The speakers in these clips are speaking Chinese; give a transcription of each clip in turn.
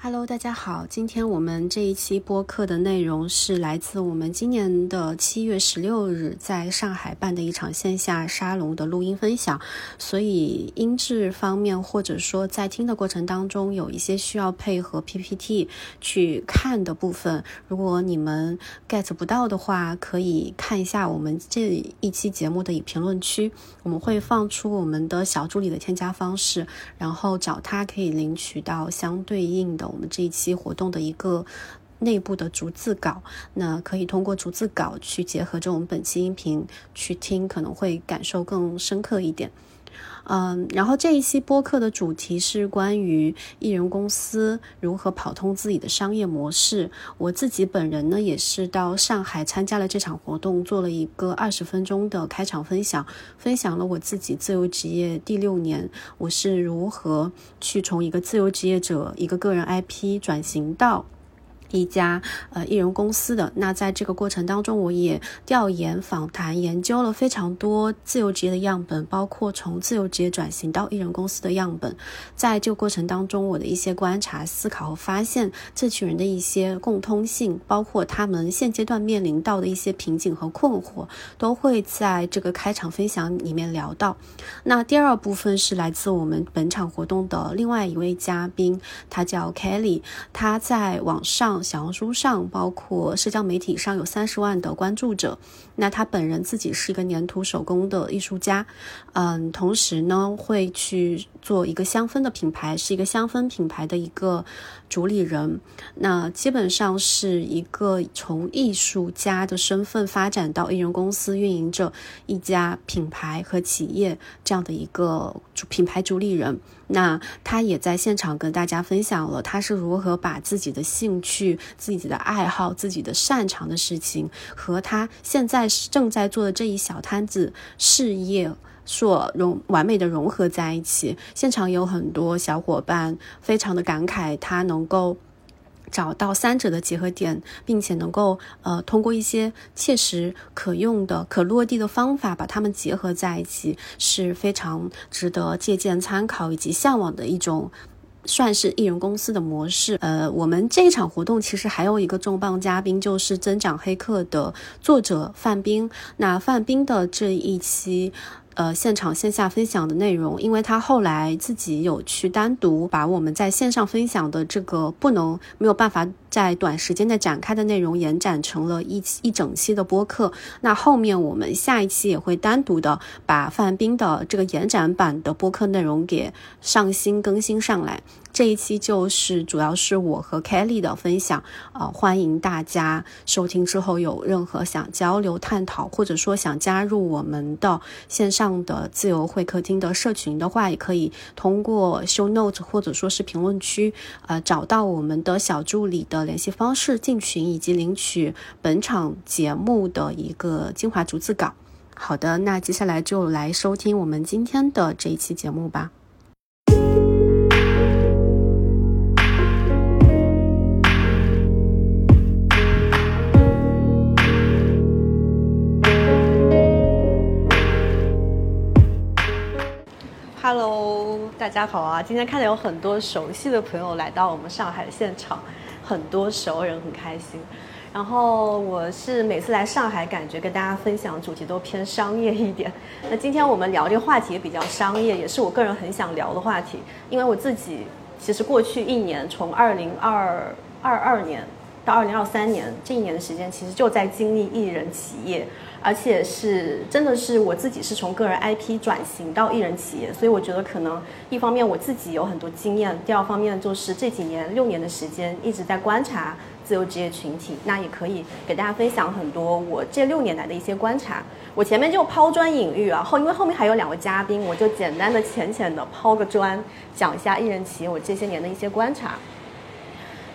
Hello，大家好。今天我们这一期播客的内容是来自我们今年的七月十六日在上海办的一场线下沙龙的录音分享，所以音质方面或者说在听的过程当中有一些需要配合 PPT 去看的部分，如果你们 get 不到的话，可以看一下我们这一期节目的评论区，我们会放出我们的小助理的添加方式，然后找他可以领取到相对应的。我们这一期活动的一个内部的逐字稿，那可以通过逐字稿去结合着我们本期音频去听，可能会感受更深刻一点。嗯，然后这一期播客的主题是关于艺人公司如何跑通自己的商业模式。我自己本人呢，也是到上海参加了这场活动，做了一个二十分钟的开场分享，分享了我自己自由职业第六年，我是如何去从一个自由职业者、一个个人 IP 转型到。一家呃艺人公司的那，在这个过程当中，我也调研、访谈、研究了非常多自由职业的样本，包括从自由职业转型到艺人公司的样本。在这个过程当中，我的一些观察、思考和发现，这群人的一些共通性，包括他们现阶段面临到的一些瓶颈和困惑，都会在这个开场分享里面聊到。那第二部分是来自我们本场活动的另外一位嘉宾，他叫 Kelly，他在网上。小红书上，包括社交媒体上有三十万的关注者。那他本人自己是一个粘土手工的艺术家，嗯，同时呢会去做一个香氛的品牌，是一个香氛品牌的一个主理人。那基本上是一个从艺术家的身份发展到艺人公司运营着一家品牌和企业这样的一个主品牌主理人。那他也在现场跟大家分享了他是如何把自己的兴趣、自己的爱好、自己的擅长的事情和他现在正在做的这一小摊子事业所融完美的融合在一起。现场有很多小伙伴非常的感慨，他能够。找到三者的结合点，并且能够呃通过一些切实可用的、可落地的方法把它们结合在一起，是非常值得借鉴参考以及向往的一种，算是艺人公司的模式。呃，我们这一场活动其实还有一个重磅嘉宾，就是《增长黑客》的作者范冰。那范冰的这一期。呃，现场线下分享的内容，因为他后来自己有去单独把我们在线上分享的这个不能没有办法在短时间内展开的内容延展成了一一整期的播客。那后面我们下一期也会单独的把范冰的这个延展版的播客内容给上新更新上来。这一期就是主要是我和 Kelly 的分享，呃，欢迎大家收听之后有任何想交流探讨，或者说想加入我们的线上的自由会客厅的社群的话，也可以通过 Show Note 或者说是评论区，呃，找到我们的小助理的联系方式进群以及领取本场节目的一个精华逐字稿。好的，那接下来就来收听我们今天的这一期节目吧。大家好啊！今天看到有很多熟悉的朋友来到我们上海的现场，很多熟人很开心。然后我是每次来上海，感觉跟大家分享主题都偏商业一点。那今天我们聊这个话题也比较商业，也是我个人很想聊的话题。因为我自己其实过去一年，从二零二二二年到二零二三年这一年的时间，其实就在经历艺人企业。而且是真的是我自己是从个人 IP 转型到艺人企业，所以我觉得可能一方面我自己有很多经验，第二方面就是这几年六年的时间一直在观察自由职业群体，那也可以给大家分享很多我这六年来的一些观察。我前面就抛砖引玉啊，后因为后面还有两位嘉宾，我就简单的浅浅的抛个砖，讲一下艺人企业我这些年的一些观察。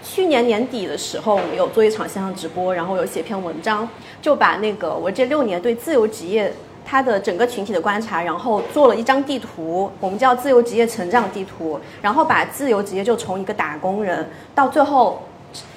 去年年底的时候，我们有做一场线上直播，然后有写篇文章，就把那个我这六年对自由职业它的整个群体的观察，然后做了一张地图，我们叫自由职业成长地图，然后把自由职业就从一个打工人到最后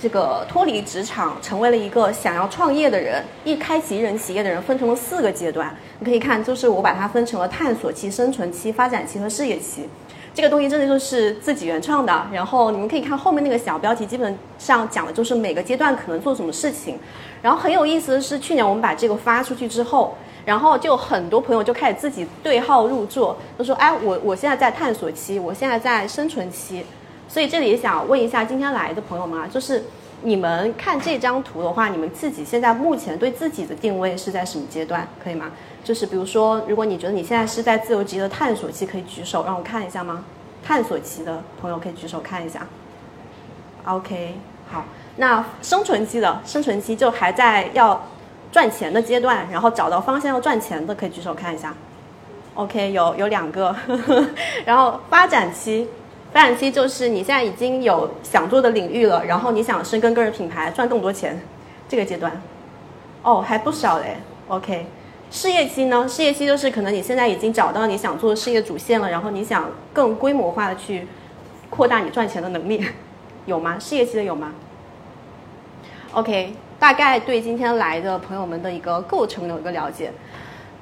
这个脱离职场，成为了一个想要创业的人，一开启人企业的人，分成了四个阶段。你可以看，就是我把它分成了探索期、生存期、发展期和事业期。这个东西真的就是自己原创的。然后你们可以看后面那个小标题，基本上讲的就是每个阶段可能做什么事情。然后很有意思的是，去年我们把这个发出去之后，然后就很多朋友就开始自己对号入座，都说：“哎，我我现在在探索期，我现在在生存期。”所以这里也想问一下今天来的朋友们啊，就是你们看这张图的话，你们自己现在目前对自己的定位是在什么阶段？可以吗？就是比如说，如果你觉得你现在是在自由职业的探索期，可以举手让我看一下吗？探索期的朋友可以举手看一下。OK，好。那生存期的生存期就还在要赚钱的阶段，然后找到方向要赚钱的可以举手看一下。OK，有有两个，然后发展期，发展期就是你现在已经有想做的领域了，然后你想深耕个人品牌赚更多钱，这个阶段。哦，还不少嘞。OK，事业期呢？事业期就是可能你现在已经找到你想做的事业主线了，然后你想更规模化的去扩大你赚钱的能力，有吗？事业期的有吗？OK，大概对今天来的朋友们的一个构成有一个了解。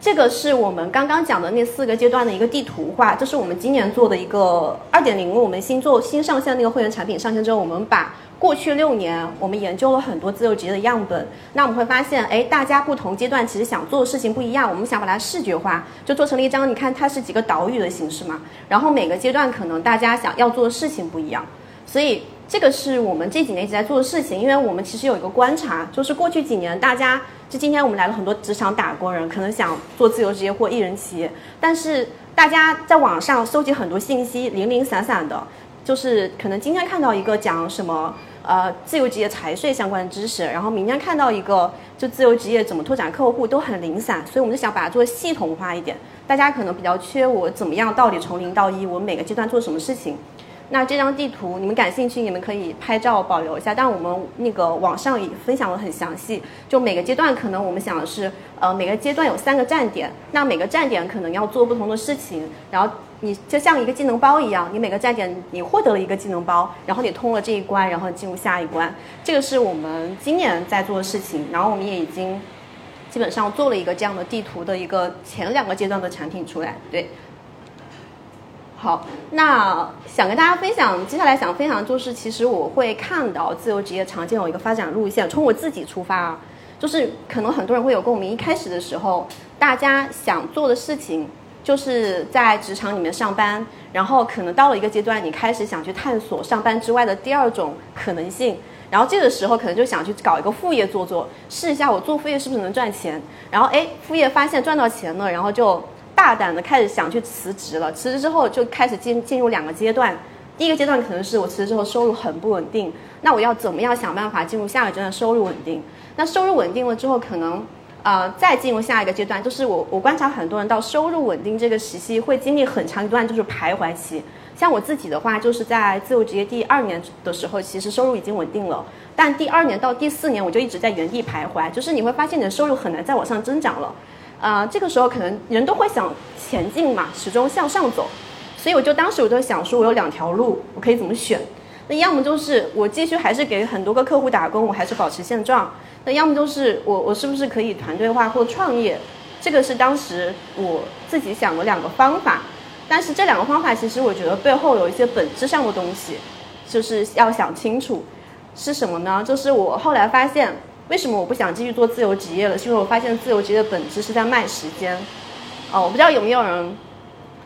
这个是我们刚刚讲的那四个阶段的一个地图化，这是我们今年做的一个二点零，我们新做新上线那个会员产品上线之后，我们把过去六年我们研究了很多自由职业的样本，那我们会发现，哎，大家不同阶段其实想做的事情不一样，我们想把它视觉化，就做成了一张，你看它是几个岛屿的形式嘛，然后每个阶段可能大家想要做的事情不一样，所以。这个是我们这几年一直在做的事情，因为我们其实有一个观察，就是过去几年大家，就今天我们来了很多职场打工人，可能想做自由职业或艺人企业，但是大家在网上收集很多信息，零零散散的，就是可能今天看到一个讲什么呃自由职业财税相关的知识，然后明天看到一个就自由职业怎么拓展客户都很零散，所以我们就想把它做系统化一点，大家可能比较缺我怎么样到底从零到一，我每个阶段做什么事情。那这张地图你们感兴趣，你们可以拍照保留一下。但我们那个网上也分享的很详细，就每个阶段可能我们想的是，呃，每个阶段有三个站点，那每个站点可能要做不同的事情。然后你就像一个技能包一样，你每个站点你获得了一个技能包，然后你通了这一关，然后进入下一关。这个是我们今年在做的事情。然后我们也已经基本上做了一个这样的地图的一个前两个阶段的产品出来，对。好，那想跟大家分享，接下来想分享就是，其实我会看到自由职业常见有一个发展路线。从我自己出发啊，就是可能很多人会有共鸣。一开始的时候，大家想做的事情就是在职场里面上班，然后可能到了一个阶段，你开始想去探索上班之外的第二种可能性，然后这个时候可能就想去搞一个副业做做，试一下我做副业是不是能赚钱。然后哎，副业发现赚到钱了，然后就。大胆的开始想去辞职了，辞职之后就开始进进入两个阶段，第一个阶段可能是我辞职之后收入很不稳定，那我要怎么样想办法进入下一个阶段收入稳定？那收入稳定了之后，可能呃再进入下一个阶段，就是我我观察很多人到收入稳定这个时期会经历很长一段就是徘徊期，像我自己的话，就是在自由职业第二年的时候，其实收入已经稳定了，但第二年到第四年我就一直在原地徘徊，就是你会发现你的收入很难再往上增长了。啊，这个时候可能人都会想前进嘛，始终向上走，所以我就当时我就想说，我有两条路，我可以怎么选？那要么就是我继续还是给很多个客户打工，我还是保持现状；那要么就是我我是不是可以团队化或创业？这个是当时我自己想的两个方法。但是这两个方法其实我觉得背后有一些本质上的东西，就是要想清楚是什么呢？就是我后来发现。为什么我不想继续做自由职业了？是因为我发现自由职业的本质是在卖时间。哦，我不知道有没有人，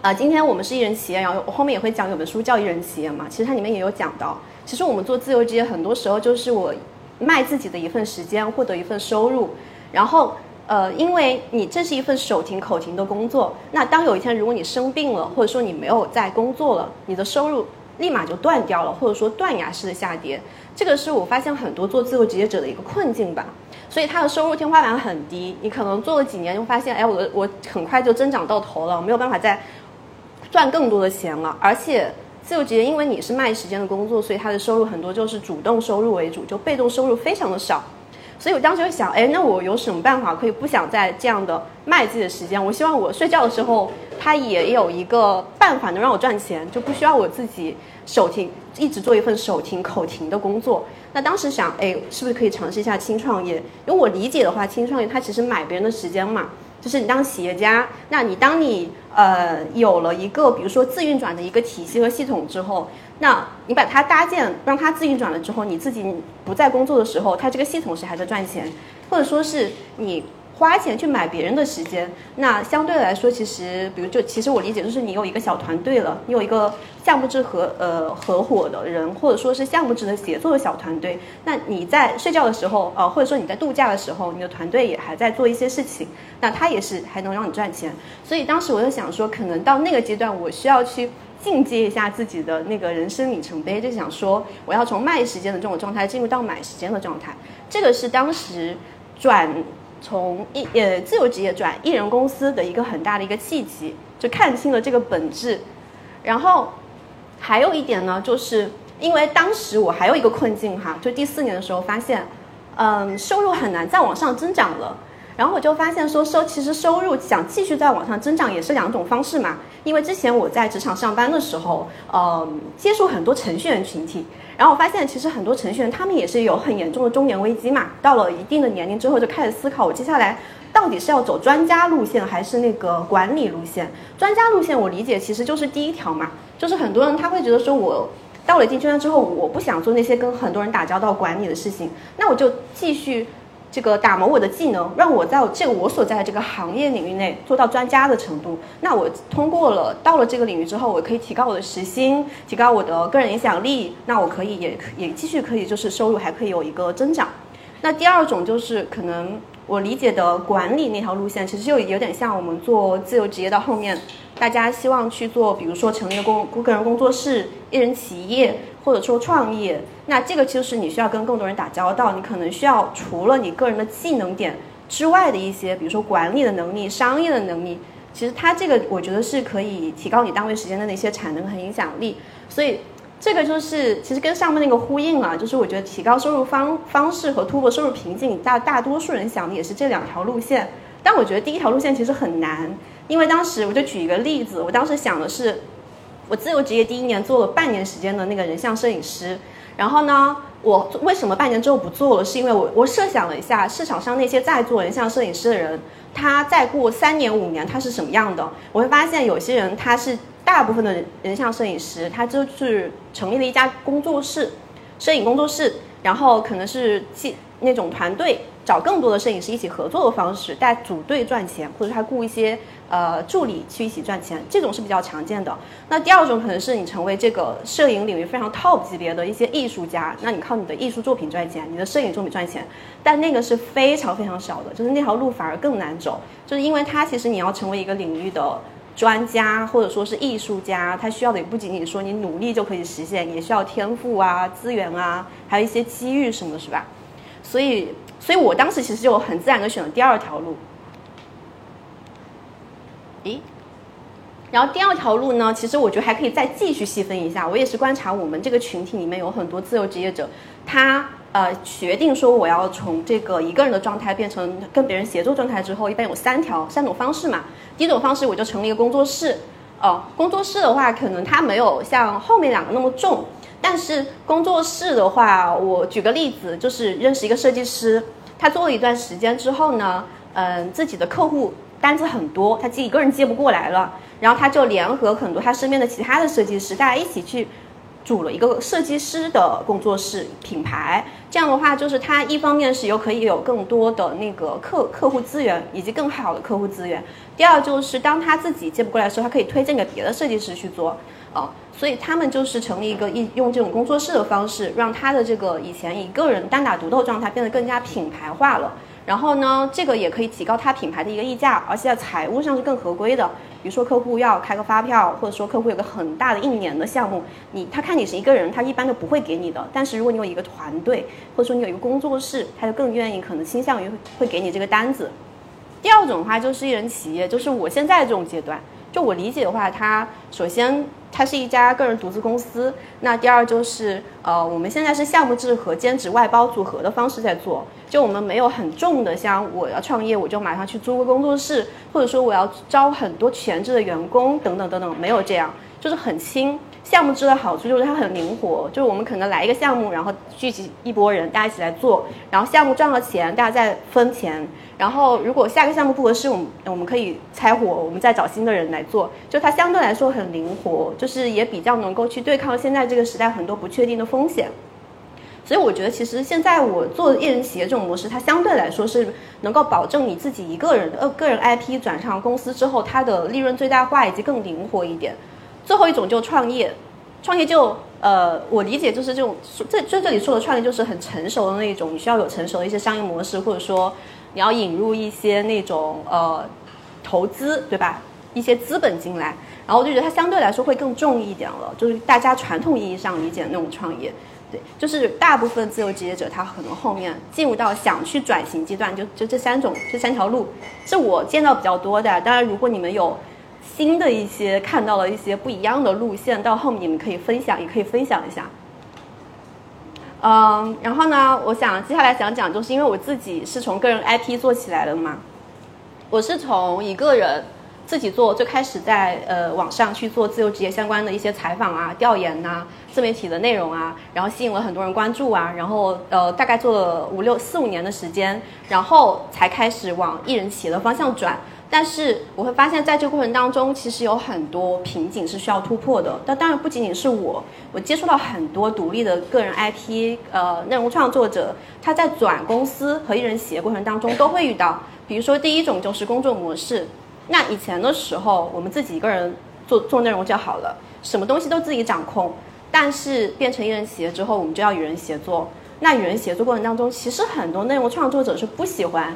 啊，今天我们是艺人企业，然后我后面也会讲有本书叫《艺人企业》嘛，其实它里面也有讲到，其实我们做自由职业很多时候就是我卖自己的一份时间，获得一份收入。然后，呃，因为你这是一份手停口停的工作，那当有一天如果你生病了，或者说你没有在工作了，你的收入立马就断掉了，或者说断崖式的下跌。这个是我发现很多做自由职业者的一个困境吧，所以他的收入天花板很低，你可能做了几年就发现，哎，我的我很快就增长到头了，没有办法再赚更多的钱了。而且自由职业因为你是卖时间的工作，所以他的收入很多就是主动收入为主，就被动收入非常的少。所以我当时就想，哎，那我有什么办法可以不想再这样的卖自己的时间？我希望我睡觉的时候，他也有一个办法能让我赚钱，就不需要我自己手停，一直做一份手停口停的工作。那当时想，哎，是不是可以尝试一下轻创业？因为我理解的话，轻创业它其实买别人的时间嘛。就是你当企业家，那你当你呃有了一个比如说自运转的一个体系和系统之后，那你把它搭建，让它自运转了之后，你自己不在工作的时候，它这个系统是还在赚钱，或者说是你。花钱去买别人的时间，那相对来说，其实，比如就其实我理解就是你有一个小团队了，你有一个项目制合呃合伙的人，或者说是项目制的协作的小团队，那你在睡觉的时候，呃或者说你在度假的时候，你的团队也还在做一些事情，那他也是还能让你赚钱。所以当时我就想说，可能到那个阶段，我需要去进阶一下自己的那个人生里程碑，就想说我要从卖时间的这种状态进入到买时间的状态，这个是当时转。从艺呃自由职业转艺人公司的一个很大的一个契机，就看清了这个本质。然后还有一点呢，就是因为当时我还有一个困境哈，就第四年的时候发现，嗯，收入很难再往上增长了。然后我就发现说收其实收入想继续再往上增长也是两种方式嘛。因为之前我在职场上班的时候，呃，接触很多程序员群体。然后我发现，其实很多程序员他们也是有很严重的中年危机嘛。到了一定的年龄之后，就开始思考，我接下来到底是要走专家路线，还是那个管理路线？专家路线，我理解其实就是第一条嘛，就是很多人他会觉得说，我到了一定阶段之后，我不想做那些跟很多人打交道、管理的事情，那我就继续。这个打磨我的技能，让我在这个我所在的这个行业领域内做到专家的程度。那我通过了到了这个领域之后，我可以提高我的时薪，提高我的个人影响力。那我可以也也继续可以就是收入还可以有一个增长。那第二种就是可能我理解的管理那条路线，其实就有点像我们做自由职业到后面，大家希望去做，比如说成立个工个人工作室、一人企业。或者说创业，那这个就是你需要跟更多人打交道，你可能需要除了你个人的技能点之外的一些，比如说管理的能力、商业的能力，其实它这个我觉得是可以提高你单位时间的那些产能和影响力。所以这个就是其实跟上面那个呼应了，就是我觉得提高收入方方式和突破收入瓶颈，大大多数人想的也是这两条路线。但我觉得第一条路线其实很难，因为当时我就举一个例子，我当时想的是。我自由职业第一年做了半年时间的那个人像摄影师，然后呢，我为什么半年之后不做了？是因为我我设想了一下市场上那些在做人像摄影师的人，他再过三年五年他是什么样的？我会发现有些人他是大部分的人像摄影师，他就是成立了一家工作室，摄影工作室，然后可能是记那种团队。找更多的摄影师一起合作的方式，带组队赚钱，或者他雇一些呃助理去一起赚钱，这种是比较常见的。那第二种可能是你成为这个摄影领域非常 top 级别的一些艺术家，那你靠你的艺术作品赚钱，你的摄影作品赚钱，但那个是非常非常少的，就是那条路反而更难走，就是因为它其实你要成为一个领域的专家或者说是艺术家，它需要的也不仅仅说你努力就可以实现，也需要天赋啊、资源啊，还有一些机遇什么，是吧？所以。所以我当时其实就很自然的选了第二条路。咦，然后第二条路呢，其实我觉得还可以再继续细分一下。我也是观察我们这个群体里面有很多自由职业者，他呃决定说我要从这个一个人的状态变成跟别人协作状态之后，一般有三条三种方式嘛。第一种方式我就成立一个工作室，哦，工作室的话可能它没有像后面两个那么重。但是工作室的话，我举个例子，就是认识一个设计师，他做了一段时间之后呢，嗯，自己的客户单子很多，他自己一个人接不过来了，然后他就联合很多他身边的其他的设计师，大家一起去组了一个设计师的工作室品牌。这样的话，就是他一方面是有可以有更多的那个客客户资源，以及更好的客户资源；第二就是当他自己接不过来的时候，他可以推荐给别的设计师去做，哦。所以他们就是成立一个一用这种工作室的方式，让他的这个以前一个人单打独斗状态变得更加品牌化了。然后呢，这个也可以提高他品牌的一个溢价，而且在财务上是更合规的。比如说客户要开个发票，或者说客户有个很大的一年的项目，你他看你是一个人，他一般都不会给你的。但是如果你有一个团队，或者说你有一个工作室，他就更愿意，可能倾向于会给你这个单子。第二种的话就是一人企业，就是我现在这种阶段。就我理解的话，它首先它是一家个人独资公司。那第二就是，呃，我们现在是项目制和兼职外包组合的方式在做。就我们没有很重的，像我要创业，我就马上去租个工作室，或者说我要招很多全职的员工等等等等，没有这样，就是很轻。项目制的好处就是它很灵活，就是我们可能来一个项目，然后聚集一波人，大家一起来做，然后项目赚了钱，大家再分钱。然后如果下个项目不合适，我们我们可以拆伙，我们再找新的人来做。就它相对来说很灵活，就是也比较能够去对抗现在这个时代很多不确定的风险。所以我觉得，其实现在我做艺人企业这种模式，它相对来说是能够保证你自己一个人呃个人 IP 转上公司之后，它的利润最大化以及更灵活一点。最后一种就创业，创业就呃，我理解就是这种，这这这里说的创业就是很成熟的那种，你需要有成熟的一些商业模式，或者说你要引入一些那种呃投资，对吧？一些资本进来，然后我就觉得它相对来说会更重一点了，就是大家传统意义上理解的那种创业，对，就是大部分自由职业者他可能后面进入到想去转型阶段，就就这三种这三条路是我见到比较多的。当然，如果你们有。新的一些看到了一些不一样的路线，到后面你们可以分享，也可以分享一下。嗯，然后呢，我想接下来讲讲，就是因为我自己是从个人 IP 做起来的嘛，我是从一个人自己做，最开始在呃网上去做自由职业相关的一些采访啊、调研呐、自媒体的内容啊，然后吸引了很多人关注啊，然后呃大概做了五六四五年的时间，然后才开始往艺人企业的方向转。但是我会发现，在这个过程当中，其实有很多瓶颈是需要突破的。但当然不仅仅是我，我接触到很多独立的个人 IP，呃，内容创作者，他在转公司和艺人企业过程当中都会遇到。比如说，第一种就是工作模式。那以前的时候，我们自己一个人做做内容就好了，什么东西都自己掌控。但是变成艺人企业之后，我们就要与人协作。那与人协作过程当中，其实很多内容创作者是不喜欢。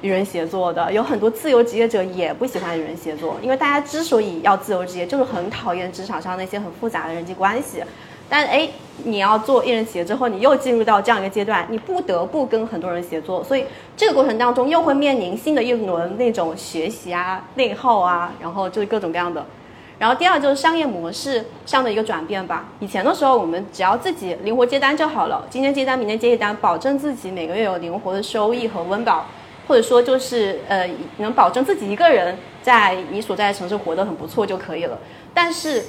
与人协作的有很多自由职业者也不喜欢与人协作，因为大家之所以要自由职业，就是很讨厌职场上那些很复杂的人际关系。但哎，你要做一人企业之后，你又进入到这样一个阶段，你不得不跟很多人协作，所以这个过程当中又会面临新的一轮那种学习啊、内耗啊，然后就是各种各样的。然后第二就是商业模式上的一个转变吧。以前的时候，我们只要自己灵活接单就好了，今天接单，明天接一单，保证自己每个月有灵活的收益和温饱。或者说就是呃，能保证自己一个人在你所在的城市活得很不错就可以了。但是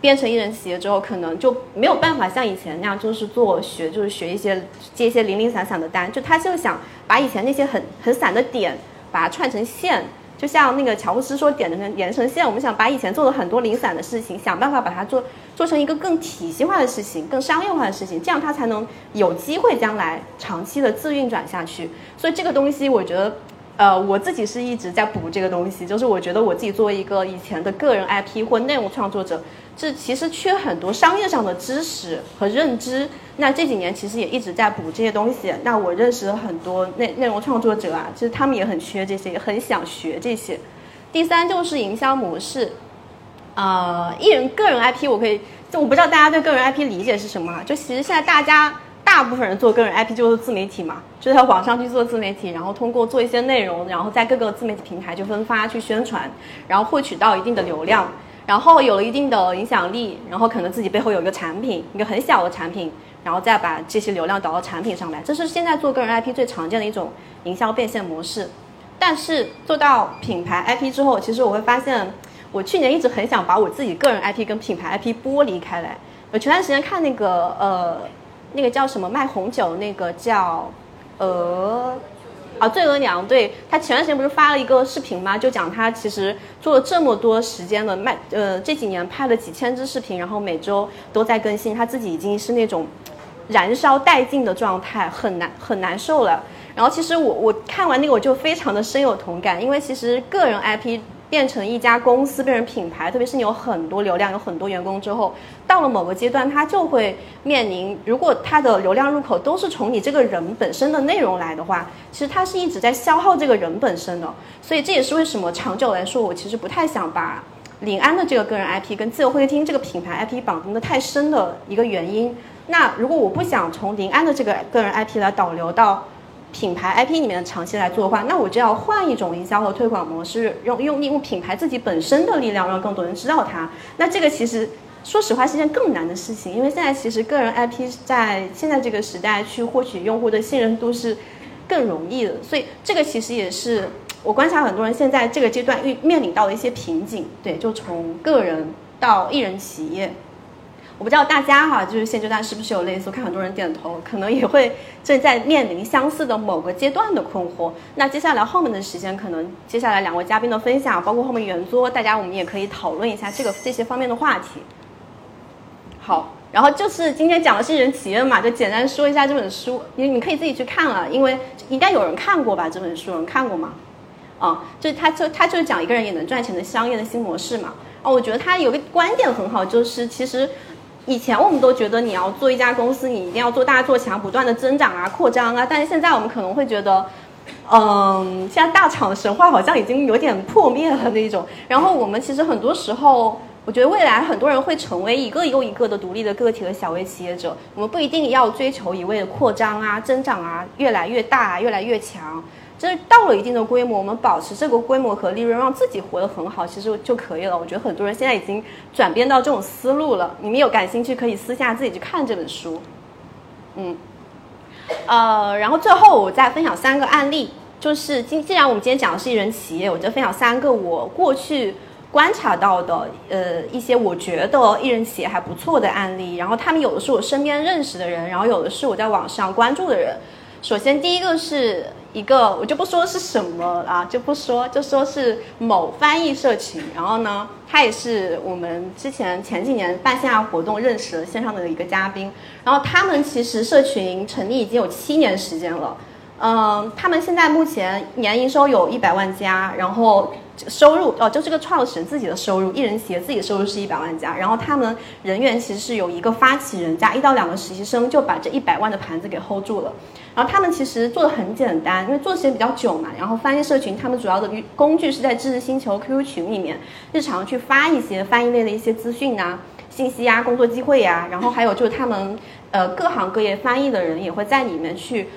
变成艺人企业之后，可能就没有办法像以前那样，就是做学，就是学一些接一些零零散散的单。就他就想把以前那些很很散的点，把它串成线。就像那个乔布斯说，点的成延伸线。我们想把以前做的很多零散的事情，想办法把它做做成一个更体系化的事情，更商业化的事情，这样它才能有机会将来长期的自运转下去。所以这个东西，我觉得，呃，我自己是一直在补这个东西，就是我觉得我自己作为一个以前的个人 IP 或内容创作者。这其实缺很多商业上的知识和认知。那这几年其实也一直在补这些东西。那我认识了很多内内容创作者啊，其实他们也很缺这些，也很想学这些。第三就是营销模式，呃，艺人个人 IP 我可以，就我不知道大家对个人 IP 理解是什么。就其实现在大家大部分人做个人 IP 就是自媒体嘛，就在网上去做自媒体，然后通过做一些内容，然后在各个自媒体平台去分发、去宣传，然后获取到一定的流量。然后有了一定的影响力，然后可能自己背后有一个产品，一个很小的产品，然后再把这些流量导到产品上来，这是现在做个人 IP 最常见的一种营销变现模式。但是做到品牌 IP 之后，其实我会发现，我去年一直很想把我自己个人 IP 跟品牌 IP 剥离开来。我前段时间看那个呃，那个叫什么卖红酒那个叫呃。啊，醉额娘，对他前段时间不是发了一个视频吗？就讲他其实做了这么多时间的卖，呃，这几年拍了几千支视频，然后每周都在更新，他自己已经是那种燃烧殆尽的状态，很难很难受了。然后其实我我看完那个我就非常的深有同感，因为其实个人 IP。变成一家公司，变成品牌，特别是你有很多流量、有很多员工之后，到了某个阶段，它就会面临，如果它的流量入口都是从你这个人本身的内容来的话，其实它是一直在消耗这个人本身的。所以这也是为什么长久来说，我其实不太想把临安的这个个人 IP 跟自由会客厅这个品牌 IP 绑定的太深的一个原因。那如果我不想从临安的这个个人 IP 来导流到。品牌 IP 里面的长期来做的话，那我就要换一种营销和推广模式，用用利用品牌自己本身的力量，让更多人知道它。那这个其实说实话是件更难的事情，因为现在其实个人 IP 在现在这个时代去获取用户的信任度是更容易的，所以这个其实也是我观察很多人现在这个阶段遇面临到的一些瓶颈。对，就从个人到艺人企业。我不知道大家哈，就是现阶段是不是有类似？我看很多人点头，可能也会正在面临相似的某个阶段的困惑。那接下来后面的时间，可能接下来两位嘉宾的分享，包括后面圆桌，大家我们也可以讨论一下这个这些方面的话题。好，然后就是今天讲的是人企业嘛，就简单说一下这本书，你你可以自己去看了，因为应该有人看过吧？这本书有人看过吗？啊，就他就他就是讲一个人也能赚钱的商业的新模式嘛。哦，我觉得他有个观点很好，就是其实以前我们都觉得你要做一家公司，你一定要做大做强，不断的增长啊、扩张啊。但是现在我们可能会觉得，嗯，现在大厂的神话好像已经有点破灭了那种。然后我们其实很多时候，我觉得未来很多人会成为一个又一个的独立的个体的小微企业者。我们不一定要追求一味的扩张啊、增长啊、越来越大、越来越强。就是到了一定的规模，我们保持这个规模和利润，让自己活得很好，其实就可以了。我觉得很多人现在已经转变到这种思路了。你们有感兴趣，可以私下自己去看这本书。嗯，呃，然后最后我再分享三个案例，就是既既然我们今天讲的是一人企业，我就分享三个我过去观察到的，呃，一些我觉得一人企业还不错的案例。然后他们有的是我身边认识的人，然后有的是我在网上关注的人。首先第一个是。一个我就不说是什么啊，就不说，就说是某翻译社群。然后呢，他也是我们之前前几年办线下活动认识的线上的一个嘉宾。然后他们其实社群成立已经有七年时间了。嗯，他们现在目前年营收有一百万加，然后收入哦，就这个创始人自己的收入，一人企业自己的收入是一百万加。然后他们人员其实是有一个发起人加一到两个实习生，就把这一百万的盘子给 hold 住了。然后他们其实做的很简单，因为做时间比较久嘛。然后翻译社群，他们主要的工具是在知识星球 QQ 群里面，日常去发一些翻译类的一些资讯啊、信息啊、工作机会呀。然后还有就是他们呃各行各业翻译的人也会在里面去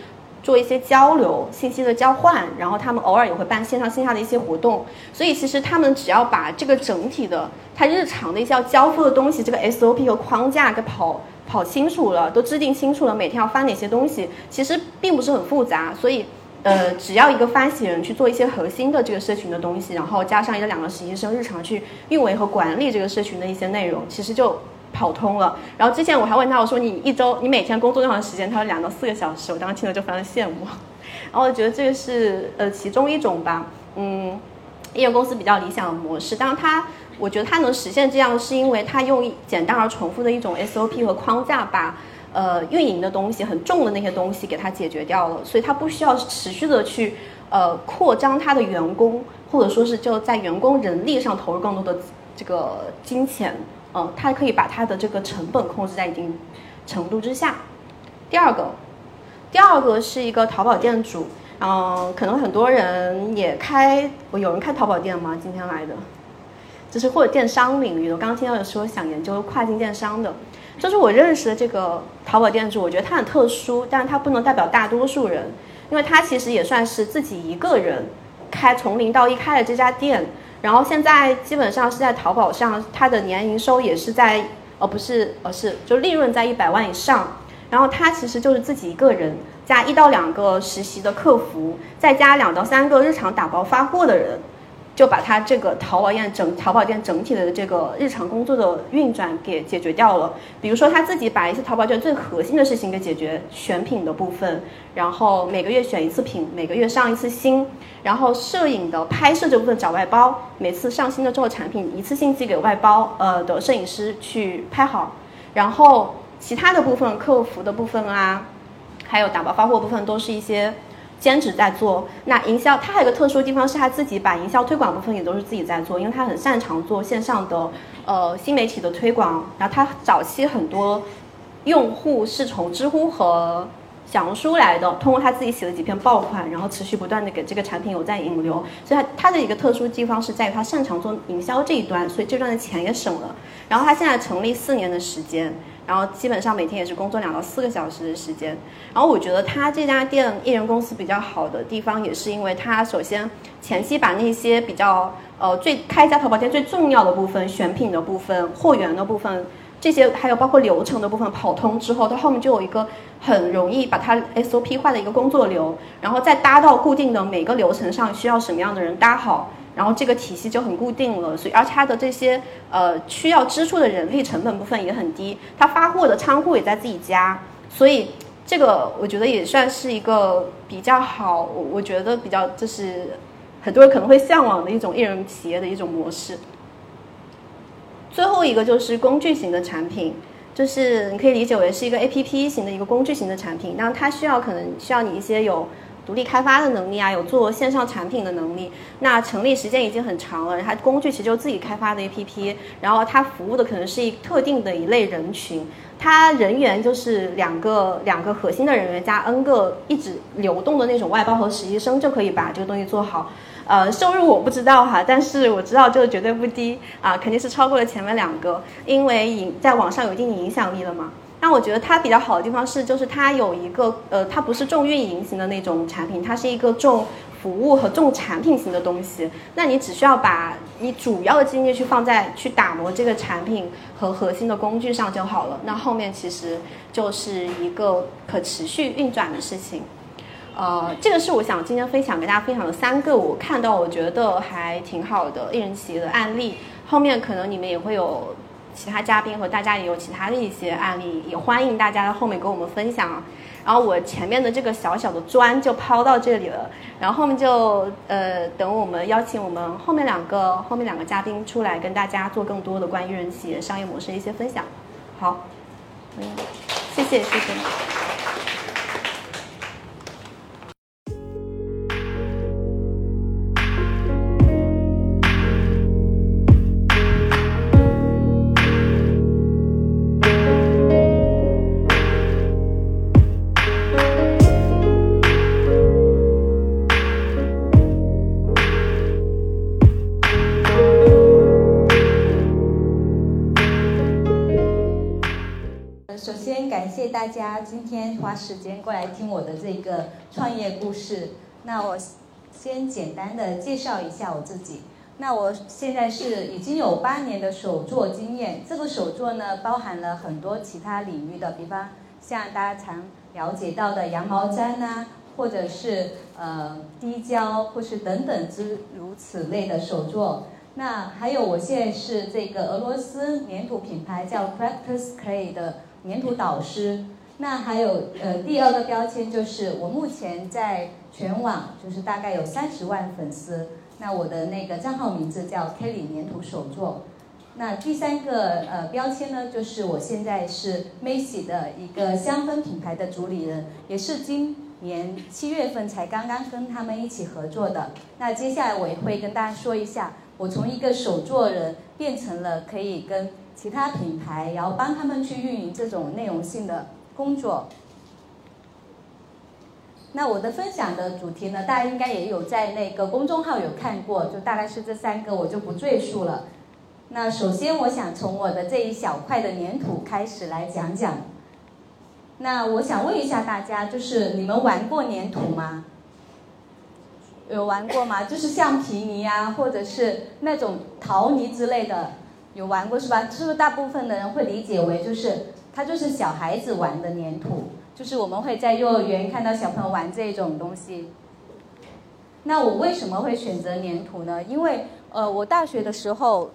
做一些交流、信息的交换。然后他们偶尔也会办线上线下的一些活动。所以其实他们只要把这个整体的他日常的一些要交付的东西，这个 SOP 和框架给跑。跑清楚了，都制定清楚了，每天要发哪些东西，其实并不是很复杂。所以，呃，只要一个发起人去做一些核心的这个社群的东西，然后加上一个两个实习生日常去运维和管理这个社群的一些内容，其实就跑通了。然后之前我还问他，我说你一周你每天工作多长时间？他说两到四个小时。我当时听了就非常羡慕。然后我觉得这个是呃其中一种吧，嗯，艺人公司比较理想的模式。当然他。我觉得它能实现这样，是因为它用简单而重复的一种 SOP 和框架，把呃运营的东西很重的那些东西给它解决掉了，所以它不需要持续的去呃扩张它的员工，或者说是就在员工人力上投入更多的这个金钱，嗯，它可以把它的这个成本控制在一定程度之下。第二个，第二个是一个淘宝店主，嗯，可能很多人也开，有人开淘宝店吗？今天来的？就是或者电商领域的，我刚刚听到有说想研究跨境电商的，就是我认识的这个淘宝店主，我觉得他很特殊，但是他不能代表大多数人，因为他其实也算是自己一个人开从零到一开了这家店，然后现在基本上是在淘宝上，它的年营收也是在，呃不是，呃是就利润在一百万以上，然后他其实就是自己一个人加一到两个实习的客服，再加两到三个日常打包发货的人。就把他这个淘宝店整淘宝店整体的这个日常工作的运转给解决掉了。比如说他自己把一些淘宝店最核心的事情给解决，选品的部分，然后每个月选一次品，每个月上一次新，然后摄影的拍摄这部分找外包，每次上新的之后产品一次性寄给外包呃的摄影师去拍好，然后其他的部分客服的部分啊，还有打包发货部分都是一些。兼职在做，那营销他还有个特殊地方是他自己把营销推广部分也都是自己在做，因为他很擅长做线上的呃新媒体的推广。然后他早期很多用户是从知乎和小红书来的，通过他自己写了几篇爆款，然后持续不断的给这个产品有在引流。所以他他的一个特殊地方是在于他擅长做营销这一端，所以这段的钱也省了。然后他现在成立四年的时间。然后基本上每天也是工作两到四个小时的时间。然后我觉得他这家店艺人公司比较好的地方，也是因为他首先前期把那些比较呃最开一家淘宝店最重要的部分，选品的部分、货源的部分，这些还有包括流程的部分跑通之后，它后面就有一个很容易把它 SOP 化的一个工作流，然后再搭到固定的每个流程上需要什么样的人搭好。然后这个体系就很固定了，所以而且它的这些呃需要支出的人力成本部分也很低，它发货的仓库也在自己家，所以这个我觉得也算是一个比较好，我我觉得比较就是很多人可能会向往的一种艺人企业的一种模式。最后一个就是工具型的产品，就是你可以理解为是一个 A P P 型的一个工具型的产品，那它需要可能需要你一些有独立开发的能力啊，有做线上产品的能力。那成立时间已经很长了，它工具其实就自己开发的 A P P，然后它服务的可能是一特定的一类人群，它人员就是两个两个核心的人员加 N 个一直流动的那种外包和实习生就可以把这个东西做好。呃，收入我不知道哈，但是我知道这个绝对不低啊，肯定是超过了前面两个，因为影在网上有一定影响力了嘛。那我觉得它比较好的地方是，就是它有一个呃，它不是重运营型的那种产品，它是一个重服务和重产品型的东西。那你只需要把你主要的精力去放在去打磨这个产品和核心的工具上就好了。那后面其实就是一个可持续运转的事情。呃，这个是我想今天分享给大家分享的三个我看到我觉得还挺好的艺人企业的案例。后面可能你们也会有其他嘉宾和大家也有其他的一些案例，也欢迎大家在后面跟我们分享。然后我前面的这个小小的砖就抛到这里了，然后后面就呃等我们邀请我们后面两个后面两个嘉宾出来跟大家做更多的关于人企业商业模式的一些分享。好，嗯，谢谢谢谢。大家今天花时间过来听我的这个创业故事，那我先简单的介绍一下我自己。那我现在是已经有八年的手作经验，这个手作呢包含了很多其他领域的，比方像大家常了解到的羊毛毡呐，或者是呃滴胶，或是等等之如此类的手作。那还有我现在是这个俄罗斯粘土品牌叫 Practice Clay 的粘土导师。那还有呃第二个标签就是我目前在全网就是大概有三十万粉丝，那我的那个账号名字叫 Kelly 粘土手作。那第三个呃标签呢，就是我现在是 Macy 的一个香氛品牌的主理人，也是今年七月份才刚刚跟他们一起合作的。那接下来我也会跟大家说一下，我从一个手作人变成了可以跟其他品牌，然后帮他们去运营这种内容性的。工作，那我的分享的主题呢，大家应该也有在那个公众号有看过，就大概是这三个，我就不赘述了。那首先，我想从我的这一小块的粘土开始来讲讲。那我想问一下大家，就是你们玩过粘土吗？有玩过吗？就是橡皮泥啊，或者是那种陶泥之类的，有玩过是吧？是不是大部分的人会理解为就是？它就是小孩子玩的粘土，就是我们会在幼儿园看到小朋友玩这种东西。那我为什么会选择粘土呢？因为呃，我大学的时候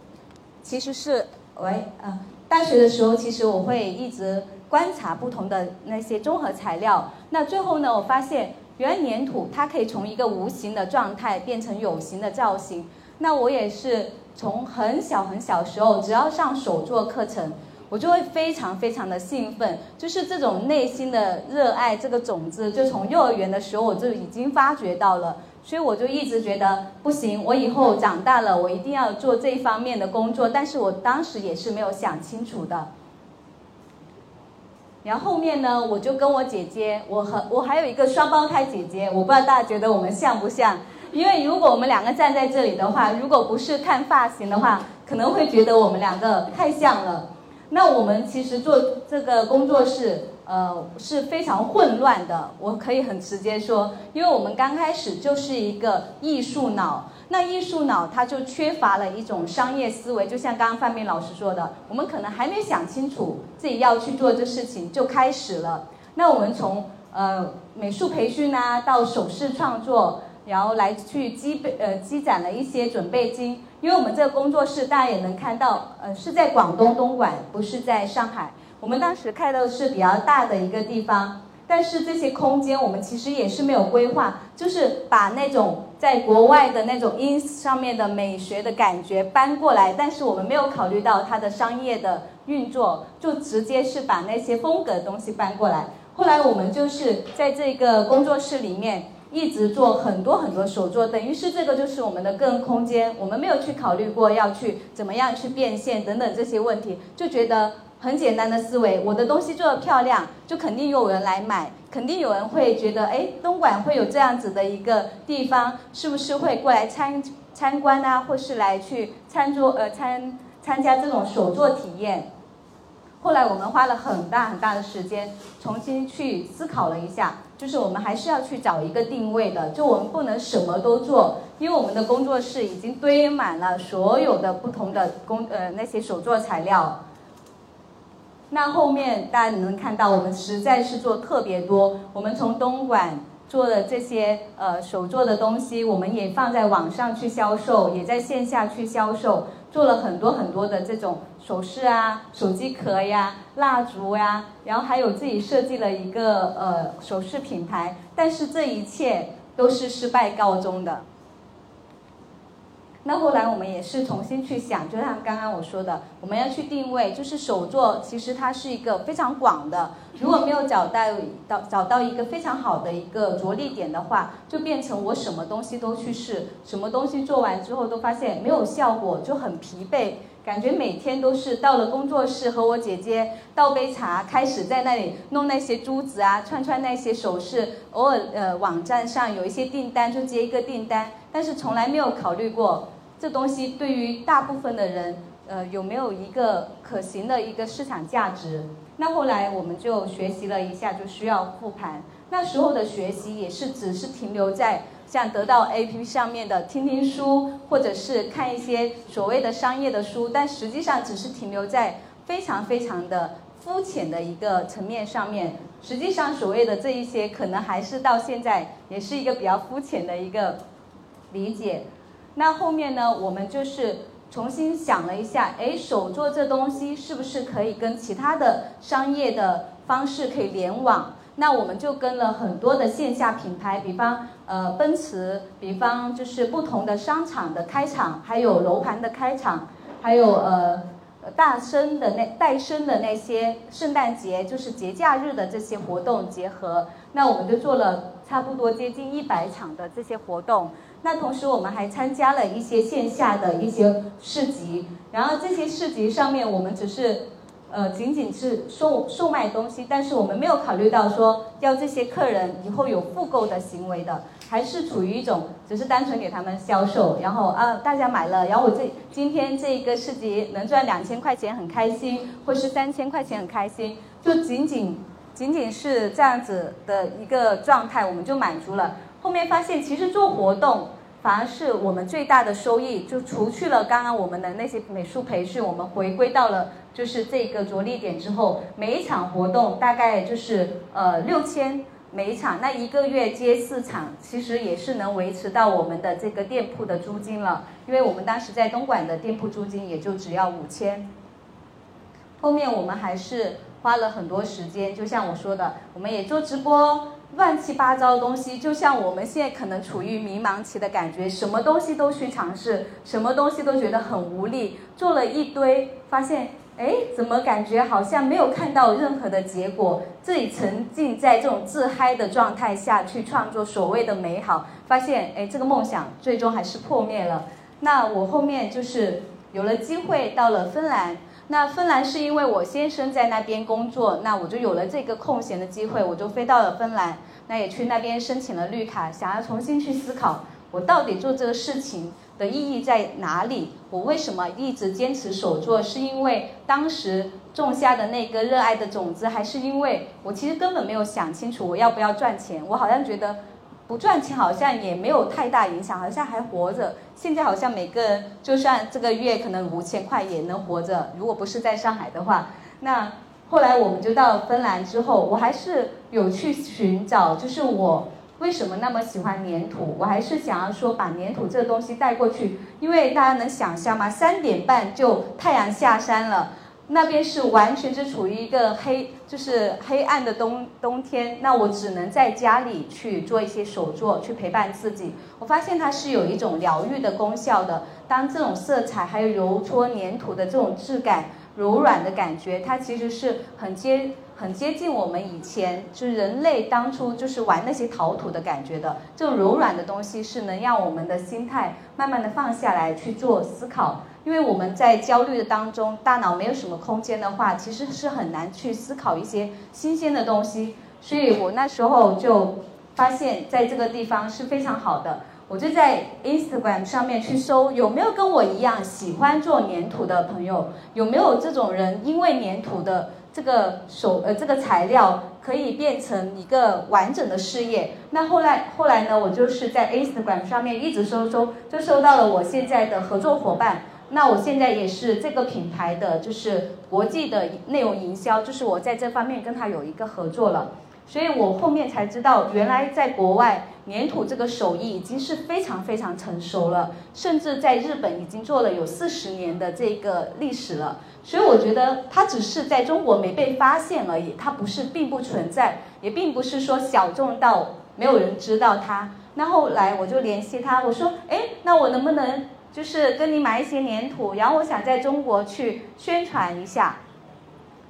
其实是喂啊，大学的时候其实我会一直观察不同的那些综合材料。那最后呢，我发现原来粘土它可以从一个无形的状态变成有形的造型。那我也是从很小很小时候，只要上手作课程。我就会非常非常的兴奋，就是这种内心的热爱，这个种子就从幼儿园的时候我就已经发觉到了，所以我就一直觉得不行，我以后长大了我一定要做这一方面的工作，但是我当时也是没有想清楚的。然后后面呢，我就跟我姐姐，我和我还有一个双胞胎姐姐，我不知道大家觉得我们像不像？因为如果我们两个站在这里的话，如果不是看发型的话，可能会觉得我们两个太像了。那我们其实做这个工作室，呃，是非常混乱的。我可以很直接说，因为我们刚开始就是一个艺术脑，那艺术脑它就缺乏了一种商业思维。就像刚刚范明老师说的，我们可能还没想清楚自己要去做这事情就开始了。那我们从呃美术培训啊，到首饰创作，然后来去积备呃积攒了一些准备金。因为我们这个工作室大家也能看到，呃是在广东东莞，不是在上海。我们当时开的是比较大的一个地方。但是这些空间我们其实也是没有规划，就是把那种在国外的那种 ins 上面的美学的感觉搬过来，但是我们没有考虑到它的商业的运作，就直接是把那些风格的东西搬过来。后来我们就是在这个工作室里面一直做很多很多手作，等于是这个就是我们的个人空间，我们没有去考虑过要去怎么样去变现等等这些问题，就觉得。很简单的思维，我的东西做的漂亮，就肯定有人来买，肯定有人会觉得，哎，东莞会有这样子的一个地方，是不是会过来参参观啊，或是来去餐桌呃参参加这种手作体验？后来我们花了很大很大的时间，重新去思考了一下，就是我们还是要去找一个定位的，就我们不能什么都做，因为我们的工作室已经堆满了所有的不同的工呃那些手作材料。那后面大家能看到，我们实在是做特别多。我们从东莞做的这些呃手做的东西，我们也放在网上去销售，也在线下去销售，做了很多很多的这种首饰啊、手机壳呀、蜡烛呀，然后还有自己设计了一个呃首饰品牌。但是这一切都是失败告终的。那后来我们也是重新去想，就像刚刚我说的，我们要去定位，就是手作其实它是一个非常广的，如果没有找到到找到一个非常好的一个着力点的话，就变成我什么东西都去试，什么东西做完之后都发现没有效果，就很疲惫，感觉每天都是到了工作室和我姐姐倒杯茶，开始在那里弄那些珠子啊，串串那些首饰，偶尔呃网站上有一些订单就接一个订单，但是从来没有考虑过。这东西对于大部分的人，呃，有没有一个可行的一个市场价值？那后来我们就学习了一下，就需要复盘。那时候的学习也是只是停留在像得到 APP 上面的听听书，或者是看一些所谓的商业的书，但实际上只是停留在非常非常的肤浅的一个层面上面。实际上所谓的这一些，可能还是到现在也是一个比较肤浅的一个理解。那后面呢？我们就是重新想了一下，哎，手作这东西是不是可以跟其他的商业的方式可以联网？那我们就跟了很多的线下品牌，比方呃奔驰，比方就是不同的商场的开场，还有楼盘的开场，还有呃大生的那带生的那些圣诞节，就是节假日的这些活动结合。那我们就做了差不多接近一百场的这些活动。那同时我们还参加了一些线下的一些市集，然后这些市集上面我们只是，呃，仅仅是售售卖东西，但是我们没有考虑到说要这些客人以后有复购的行为的，还是处于一种只是单纯给他们销售，然后啊大家买了，然后我这今天这一个市集能赚两千块钱很开心，或是三千块钱很开心，就仅仅仅仅是这样子的一个状态，我们就满足了。后面发现，其实做活动反而是我们最大的收益。就除去了刚刚我们的那些美术培训，我们回归到了就是这个着力点之后，每一场活动大概就是呃六千每一场，那一个月接四场，其实也是能维持到我们的这个店铺的租金了。因为我们当时在东莞的店铺租金也就只要五千。后面我们还是花了很多时间，就像我说的，我们也做直播。乱七八糟的东西，就像我们现在可能处于迷茫期的感觉，什么东西都去尝试，什么东西都觉得很无力，做了一堆，发现，哎，怎么感觉好像没有看到任何的结果？自己沉浸在这种自嗨的状态下去创作所谓的美好，发现，哎，这个梦想最终还是？破灭了。那我后面就是？有了机会到了芬兰。那芬兰是因为我先生在那边工作，那我就有了这个空闲的机会，我就飞到了芬兰，那也去那边申请了绿卡，想要重新去思考，我到底做这个事情的意义在哪里？我为什么一直坚持手作？是因为当时种下的那个热爱的种子，还是因为我其实根本没有想清楚我要不要赚钱？我好像觉得。不赚钱好像也没有太大影响，好像还活着。现在好像每个人就算这个月可能五千块也能活着。如果不是在上海的话，那后来我们就到芬兰之后，我还是有去寻找，就是我为什么那么喜欢粘土？我还是想要说把粘土这个东西带过去，因为大家能想象吗？三点半就太阳下山了，那边是完全是处于一个黑，就是黑暗的冬冬天。那我只能在家里去做一些手作，去陪伴自己。我发现它是有一种疗愈的功效的。当这种色彩还有揉搓粘土的这种质感、柔软的感觉，它其实是很接。很接近我们以前就是人类当初就是玩那些陶土的感觉的，这种柔软的东西是能让我们的心态慢慢的放下来去做思考。因为我们在焦虑的当中，大脑没有什么空间的话，其实是很难去思考一些新鲜的东西。所以我那时候就发现，在这个地方是非常好的。我就在 Instagram 上面去搜，有没有跟我一样喜欢做粘土的朋友？有没有这种人？因为粘土的。这个手呃，这个材料可以变成一个完整的事业。那后来后来呢，我就是在 Instagram 上面一直搜搜，就收到了我现在的合作伙伴。那我现在也是这个品牌的就是国际的内容营销，就是我在这方面跟他有一个合作了。所以我后面才知道，原来在国外粘土这个手艺已经是非常非常成熟了，甚至在日本已经做了有四十年的这个历史了。所以我觉得它只是在中国没被发现而已，它不是并不存在，也并不是说小众到没有人知道它。那后来我就联系他，我说：“哎，那我能不能就是跟你买一些粘土，然后我想在中国去宣传一下。”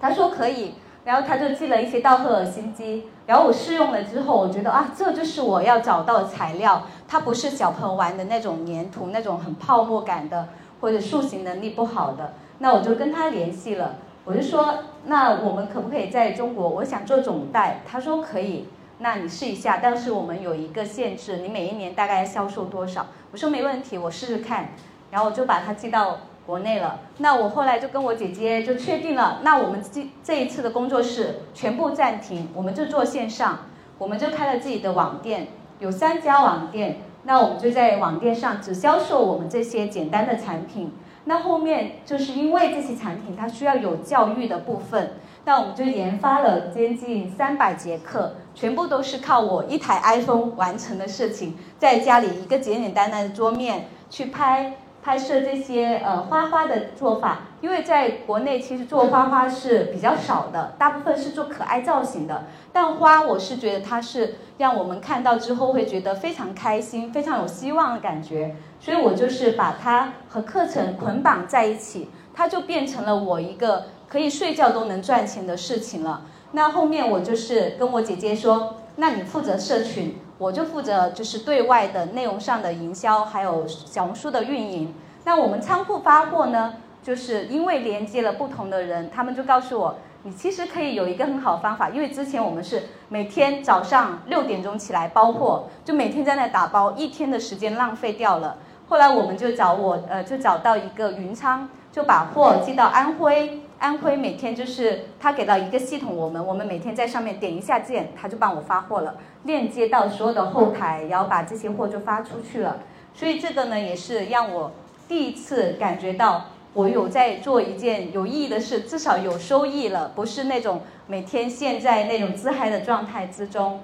他说可以，然后他就寄了一些到赫尔辛基，然后我试用了之后，我觉得啊，这就是我要找到的材料，它不是小朋友玩的那种粘土，那种很泡沫感的或者塑形能力不好的。那我就跟他联系了，我就说，那我们可不可以在中国？我想做总代，他说可以，那你试一下，但是我们有一个限制，你每一年大概销售多少？我说没问题，我试试看，然后我就把它寄到国内了。那我后来就跟我姐姐就确定了，那我们这这一次的工作室全部暂停，我们就做线上，我们就开了自己的网店，有三家网店，那我们就在网店上只销售我们这些简单的产品。那后面就是因为这些产品它需要有教育的部分，那我们就研发了接近三百节课，全部都是靠我一台 iPhone 完成的事情，在家里一个简简单单的桌面去拍。拍摄这些呃花花的做法，因为在国内其实做花花是比较少的，大部分是做可爱造型的。但花我是觉得它是让我们看到之后会觉得非常开心、非常有希望的感觉，所以我就是把它和课程捆绑在一起，它就变成了我一个可以睡觉都能赚钱的事情了。那后面我就是跟我姐姐说，那你负责社群。我就负责就是对外的内容上的营销，还有小红书的运营。那我们仓库发货呢，就是因为连接了不同的人，他们就告诉我，你其实可以有一个很好方法。因为之前我们是每天早上六点钟起来包货，就每天在那打包，一天的时间浪费掉了。后来我们就找我，呃，就找到一个云仓，就把货寄到安徽。安徽每天就是他给到一个系统，我们我们每天在上面点一下键，他就帮我发货了，链接到所有的后台，然后把这些货就发出去了。所以这个呢，也是让我第一次感觉到我有在做一件有意义的事，至少有收益了，不是那种每天陷在那种自嗨的状态之中。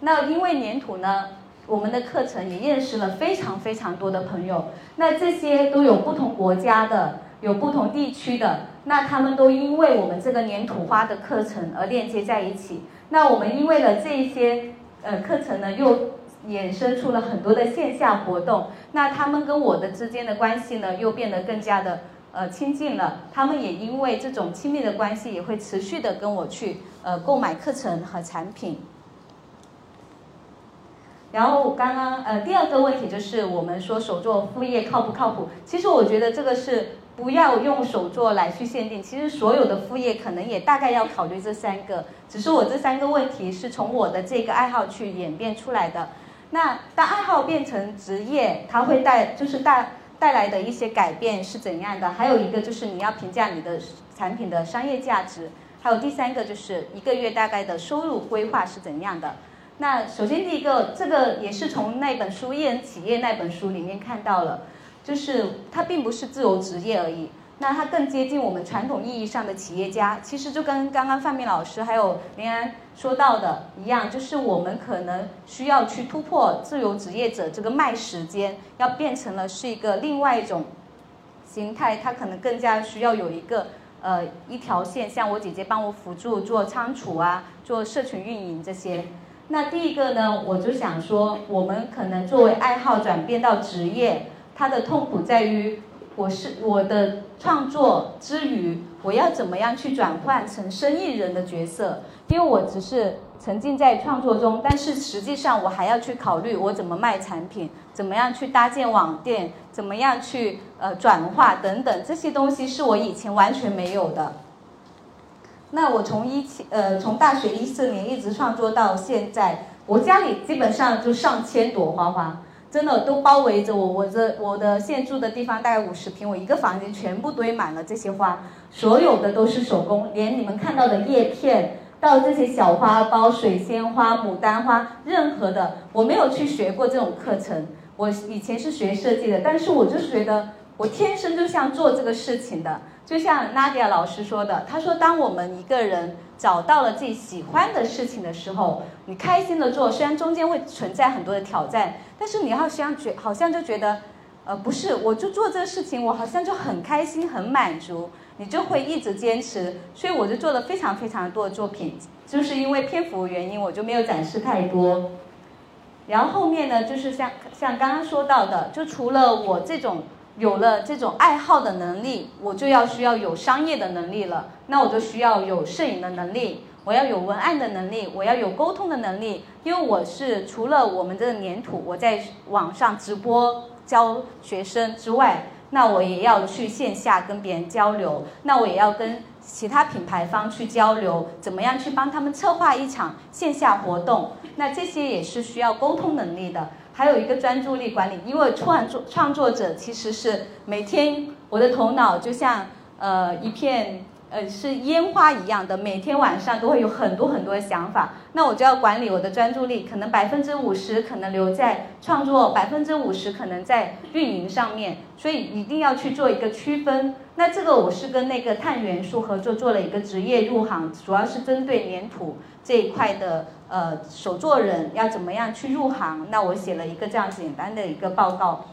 那因为粘土呢，我们的课程也认识了非常非常多的朋友，那这些都有不同国家的。有不同地区的，那他们都因为我们这个粘土花的课程而链接在一起。那我们因为了这一些呃课程呢，又衍生出了很多的线下活动。那他们跟我的之间的关系呢，又变得更加的呃亲近了。他们也因为这种亲密的关系，也会持续的跟我去呃购买课程和产品。然后刚刚呃第二个问题就是我们说手做副业靠不靠谱？其实我觉得这个是。不要用手作来去限定，其实所有的副业可能也大概要考虑这三个，只是我这三个问题是从我的这个爱好去演变出来的。那当爱好变成职业，它会带就是带带来的一些改变是怎样的？还有一个就是你要评价你的产品的商业价值，还有第三个就是一个月大概的收入规划是怎样的？那首先第一个，这个也是从那本书《艺人企业》那本书里面看到了。就是它并不是自由职业而已。那它更接近我们传统意义上的企业家。其实就跟刚刚范明老师还有林安说到的一样，就是我们可能需要去突破自由职业者这个卖时间，要变成了是一个另外一种形态，它可能更加需要有一个呃一条线，像我姐姐帮我辅助做仓储啊，做社群运营这些。那第一个呢，我就想说，我们可能作为爱好转变到职业，他的痛苦在于。我是我的创作之余，我要怎么样去转换成生意人的角色？因为我只是沉浸在创作中，但是实际上我还要去考虑我怎么卖产品，怎么样去搭建网店，怎么样去呃转化等等这些东西是我以前完全没有的。那我从一七呃从大学一四年一直创作到现在，我家里基本上就上千朵花花。真的都包围着我，我这我的现住的地方大概五十平，我一个房间全部堆满了这些花，所有的都是手工，连你们看到的叶片到这些小花苞、水仙花、牡丹花，任何的我没有去学过这种课程，我以前是学设计的，但是我就觉得我天生就像做这个事情的，就像 Nadia 老师说的，他说当我们一个人。找到了自己喜欢的事情的时候，你开心的做，虽然中间会存在很多的挑战，但是你好像觉好像就觉得，呃，不是，我就做这个事情，我好像就很开心很满足，你就会一直坚持。所以我就做了非常非常多的作品，就是因为篇幅原因，我就没有展示太多。然后后面呢，就是像像刚刚说到的，就除了我这种。有了这种爱好的能力，我就要需要有商业的能力了。那我就需要有摄影的能力，我要有文案的能力，我要有沟通的能力。因为我是除了我们这个粘土，我在网上直播教学生之外，那我也要去线下跟别人交流，那我也要跟其他品牌方去交流，怎么样去帮他们策划一场线下活动？那这些也是需要沟通能力的。还有一个专注力管理，因为创作创作者其实是每天我的头脑就像呃一片呃是烟花一样的，每天晚上都会有很多很多的想法，那我就要管理我的专注力，可能百分之五十可能留在创作，百分之五十可能在运营上面，所以一定要去做一个区分。那这个我是跟那个碳元素合作做了一个职业入行，主要是针对粘土这一块的。呃，手作人要怎么样去入行？那我写了一个这样简单的一个报告。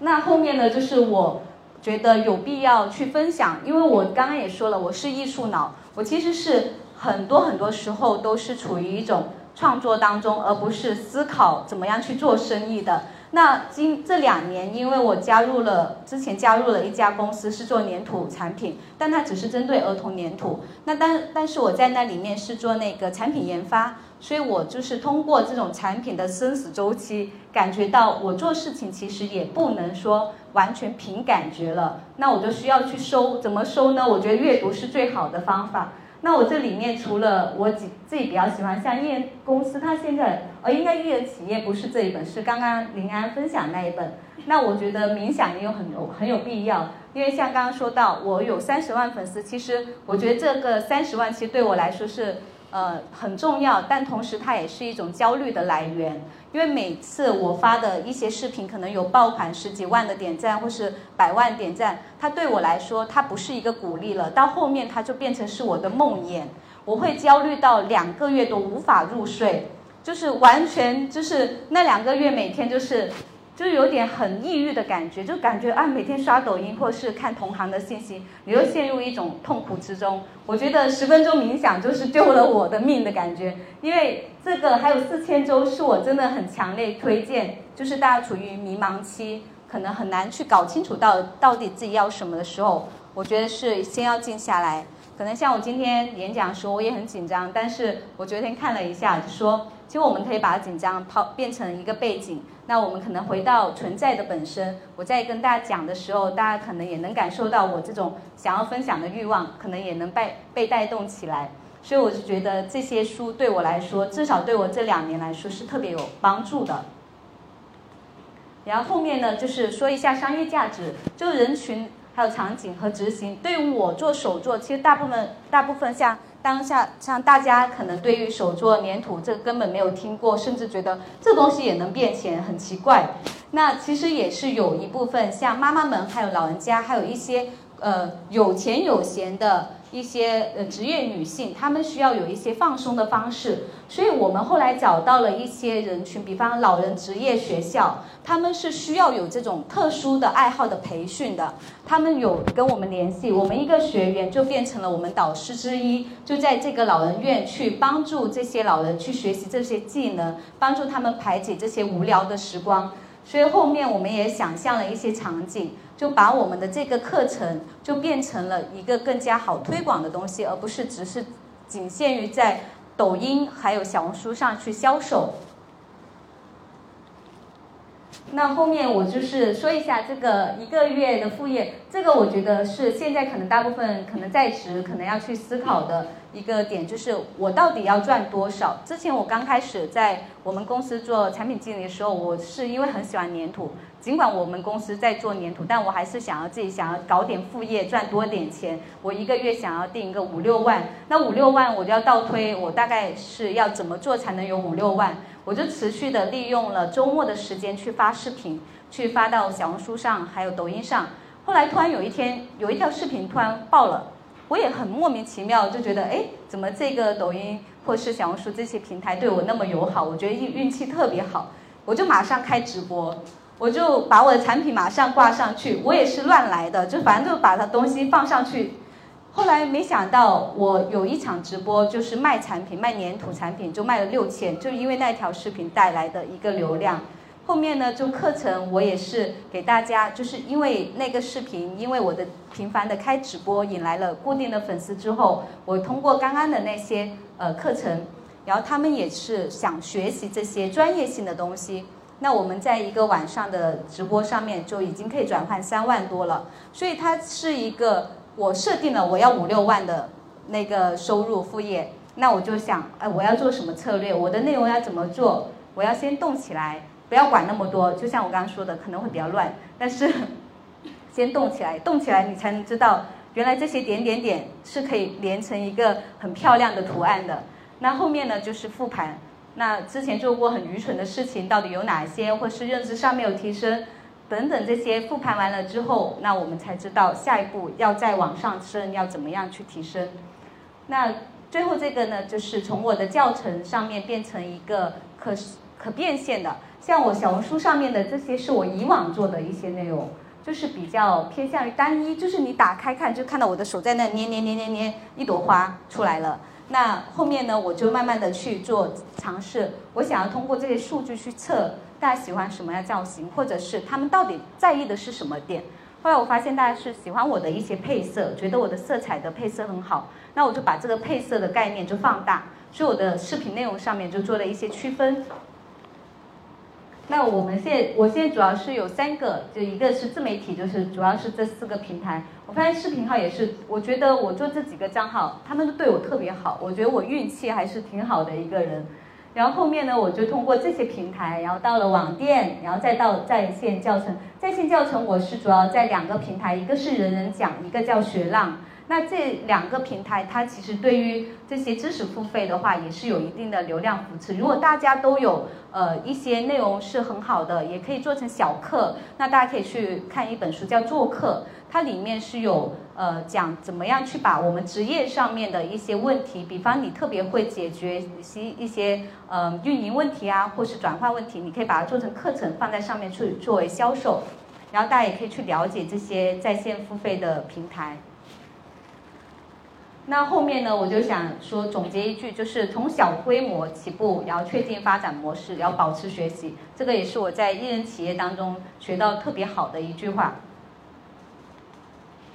那后面呢，就是我觉得有必要去分享，因为我刚刚也说了，我是艺术脑，我其实是很多很多时候都是处于一种创作当中，而不是思考怎么样去做生意的。那今这两年，因为我加入了之前加入了一家公司，是做粘土产品，但它只是针对儿童粘土。那但但是我在那里面是做那个产品研发，所以我就是通过这种产品的生死周期，感觉到我做事情其实也不能说完全凭感觉了。那我就需要去收，怎么收呢？我觉得阅读是最好的方法。那我这里面除了我自自己比较喜欢，像业公司，它现在呃应该艺人企业不是这一本，是刚刚林安分享那一本。那我觉得冥想也有很有很有必要，因为像刚刚说到，我有三十万粉丝，其实我觉得这个三十万其实对我来说是。呃，很重要，但同时它也是一种焦虑的来源，因为每次我发的一些视频可能有爆款十几万的点赞，或是百万点赞，它对我来说它不是一个鼓励了，到后面它就变成是我的梦魇，我会焦虑到两个月都无法入睡，就是完全就是那两个月每天就是。就是有点很抑郁的感觉，就感觉啊，每天刷抖音或是看同行的信息，你又陷入一种痛苦之中。我觉得十分钟冥想就是救了我的命的感觉，因为这个还有四千周是我真的很强烈推荐，就是大家处于迷茫期，可能很难去搞清楚到到底自己要什么的时候，我觉得是先要静下来。可能像我今天演讲的时候，我也很紧张，但是我昨天看了一下，就说。其实我们可以把紧张抛变成一个背景，那我们可能回到存在的本身。我在跟大家讲的时候，大家可能也能感受到我这种想要分享的欲望，可能也能被被带动起来。所以我就觉得这些书对我来说，至少对我这两年来说是特别有帮助的。然后后面呢，就是说一下商业价值，就是人群、还有场景和执行。对于我做手作，其实大部分大部分像。当下像大家可能对于手做粘土这个根本没有听过，甚至觉得这东西也能变钱，很奇怪。那其实也是有一部分像妈妈们，还有老人家，还有一些呃有钱有闲的。一些呃职业女性，她们需要有一些放松的方式，所以我们后来找到了一些人群，比方老人职业学校，他们是需要有这种特殊的爱好的培训的。他们有跟我们联系，我们一个学员就变成了我们导师之一，就在这个老人院去帮助这些老人去学习这些技能，帮助他们排解这些无聊的时光。所以后面我们也想象了一些场景。就把我们的这个课程就变成了一个更加好推广的东西，而不是只是仅限于在抖音还有小红书上去销售。那后面我就是说一下这个一个月的副业，这个我觉得是现在可能大部分可能在职可能要去思考的。一个点就是我到底要赚多少？之前我刚开始在我们公司做产品经理的时候，我是因为很喜欢粘土，尽管我们公司在做粘土，但我还是想要自己想要搞点副业赚多点钱。我一个月想要定一个五六万，那五六万我就要倒推，我大概是要怎么做才能有五六万？我就持续的利用了周末的时间去发视频，去发到小红书上还有抖音上。后来突然有一天有一条视频突然爆了。我也很莫名其妙，就觉得哎，怎么这个抖音或是小红书这些平台对我那么友好？我觉得运运气特别好，我就马上开直播，我就把我的产品马上挂上去。我也是乱来的，就反正就把它东西放上去。后来没想到，我有一场直播就是卖产品，卖粘土产品，就卖了六千，就因为那条视频带来的一个流量。后面呢，就课程我也是给大家，就是因为那个视频，因为我的频繁的开直播引来了固定的粉丝之后，我通过刚刚的那些呃课程，然后他们也是想学习这些专业性的东西，那我们在一个晚上的直播上面就已经可以转换三万多了，所以它是一个我设定了我要五六万的那个收入副业，那我就想，哎，我要做什么策略？我的内容要怎么做？我要先动起来。不要管那么多，就像我刚刚说的，可能会比较乱。但是，先动起来，动起来，你才能知道原来这些点点点是可以连成一个很漂亮的图案的。那后面呢，就是复盘。那之前做过很愚蠢的事情，到底有哪些，或是认知上面有提升，等等这些复盘完了之后，那我们才知道下一步要再往上升，要怎么样去提升。那最后这个呢，就是从我的教程上面变成一个可可变现的。像我小红书上面的这些是我以往做的一些内容，就是比较偏向于单一，就是你打开看就看到我的手在那捏捏捏捏捏，一朵花出来了。那后面呢，我就慢慢的去做尝试，我想要通过这些数据去测大家喜欢什么样造型，或者是他们到底在意的是什么点。后来我发现大家是喜欢我的一些配色，觉得我的色彩的配色很好，那我就把这个配色的概念就放大，所以我的视频内容上面就做了一些区分。那我们现在，我现在主要是有三个，就一个是自媒体，就是主要是这四个平台。我发现视频号也是，我觉得我做这几个账号，他们都对我特别好，我觉得我运气还是挺好的一个人。然后后面呢，我就通过这些平台，然后到了网店，然后再到在线教程。在线教程我是主要在两个平台，一个是人人讲，一个叫学浪。那这两个平台，它其实对于这些知识付费的话，也是有一定的流量扶持。如果大家都有呃一些内容是很好的，也可以做成小课。那大家可以去看一本书，叫《做课》，它里面是有呃讲怎么样去把我们职业上面的一些问题，比方你特别会解决一些一些呃运营问题啊，或是转化问题，你可以把它做成课程放在上面去作为销售。然后大家也可以去了解这些在线付费的平台。那后面呢，我就想说总结一句，就是从小规模起步，然后确定发展模式，然后保持学习，这个也是我在艺人企业当中学到特别好的一句话。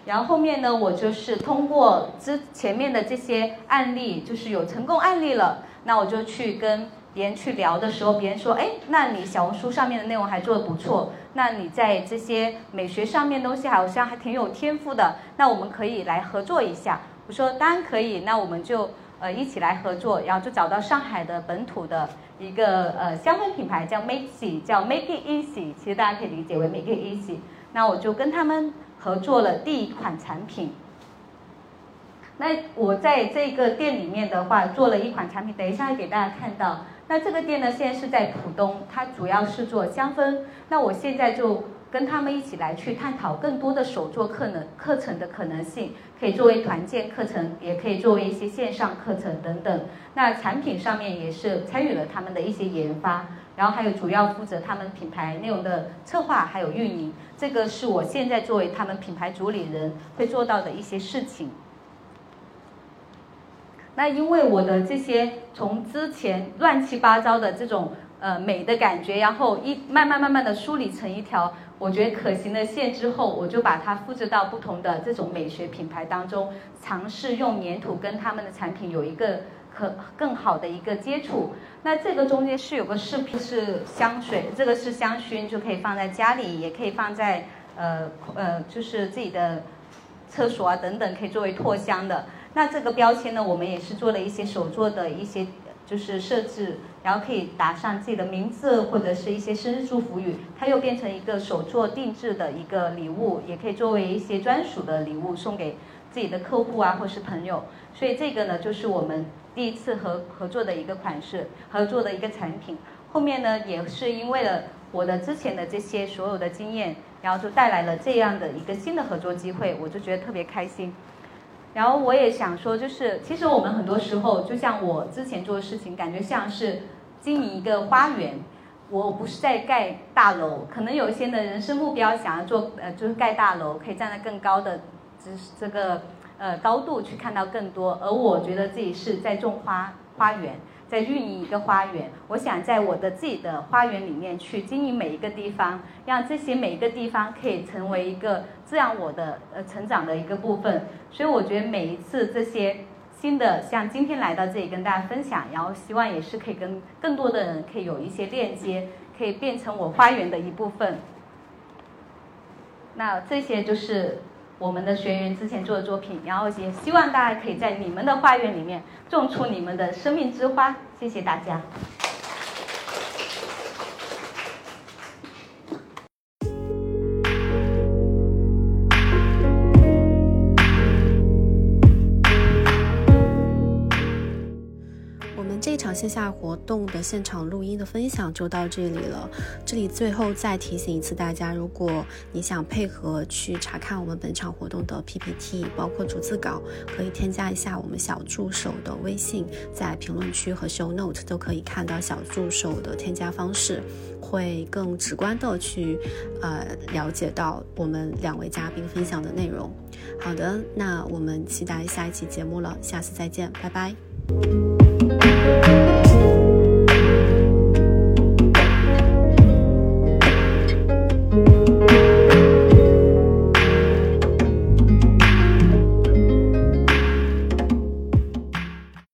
然后后面呢，我就是通过之前面的这些案例，就是有成功案例了，那我就去跟别人去聊的时候，别人说，哎，那你小红书上面的内容还做得不错，那你在这些美学上面东西好像还挺有天赋的，那我们可以来合作一下。我说当然可以，那我们就呃一起来合作，然后就找到上海的本土的一个呃香氛品牌叫 Makey，叫 Make It Easy，其实大家可以理解为 Make It Easy。那我就跟他们合作了第一款产品。那我在这个店里面的话，做了一款产品，等一下给大家看到。那这个店呢，现在是在浦东，它主要是做香氛。那我现在就跟他们一起来去探讨更多的手作课能课程的可能性，可以作为团建课程，也可以作为一些线上课程等等。那产品上面也是参与了他们的一些研发，然后还有主要负责他们品牌内容的策划还有运营。这个是我现在作为他们品牌主理人会做到的一些事情。那因为我的这些从之前乱七八糟的这种呃美的感觉，然后一慢慢慢慢的梳理成一条我觉得可行的线之后，我就把它复制到不同的这种美学品牌当中，尝试用粘土跟他们的产品有一个可更好的一个接触。那这个中间是有个饰品是香水，这个是香薰，就可以放在家里，也可以放在呃呃就是自己的厕所啊等等，可以作为拓香的。那这个标签呢，我们也是做了一些手作的一些就是设置，然后可以打上自己的名字或者是一些生日祝福语，它又变成一个手作定制的一个礼物，也可以作为一些专属的礼物送给自己的客户啊或是朋友。所以这个呢，就是我们第一次合合作的一个款式，合作的一个产品。后面呢，也是因为了我的之前的这些所有的经验，然后就带来了这样的一个新的合作机会，我就觉得特别开心。然后我也想说，就是其实我们很多时候，就像我之前做的事情，感觉像是经营一个花园。我不是在盖大楼，可能有一些的人生目标想要做，呃，就是盖大楼，可以站在更高的这这个呃高度去看到更多。而我觉得自己是在种花花园。在运营一个花园，我想在我的自己的花园里面去经营每一个地方，让这些每一个地方可以成为一个滋养我的呃成长的一个部分。所以我觉得每一次这些新的，像今天来到这里跟大家分享，然后希望也是可以跟更多的人可以有一些链接，可以变成我花园的一部分。那这些就是。我们的学员之前做的作品，然后也希望大家可以在你们的花园里面种出你们的生命之花。谢谢大家。线下活动的现场录音的分享就到这里了。这里最后再提醒一次大家，如果你想配合去查看我们本场活动的 PPT，包括逐字稿，可以添加一下我们小助手的微信，在评论区和 Show Note 都可以看到小助手的添加方式，会更直观的去呃了解到我们两位嘉宾分享的内容。好的，那我们期待下一期节目了，下次再见，拜拜。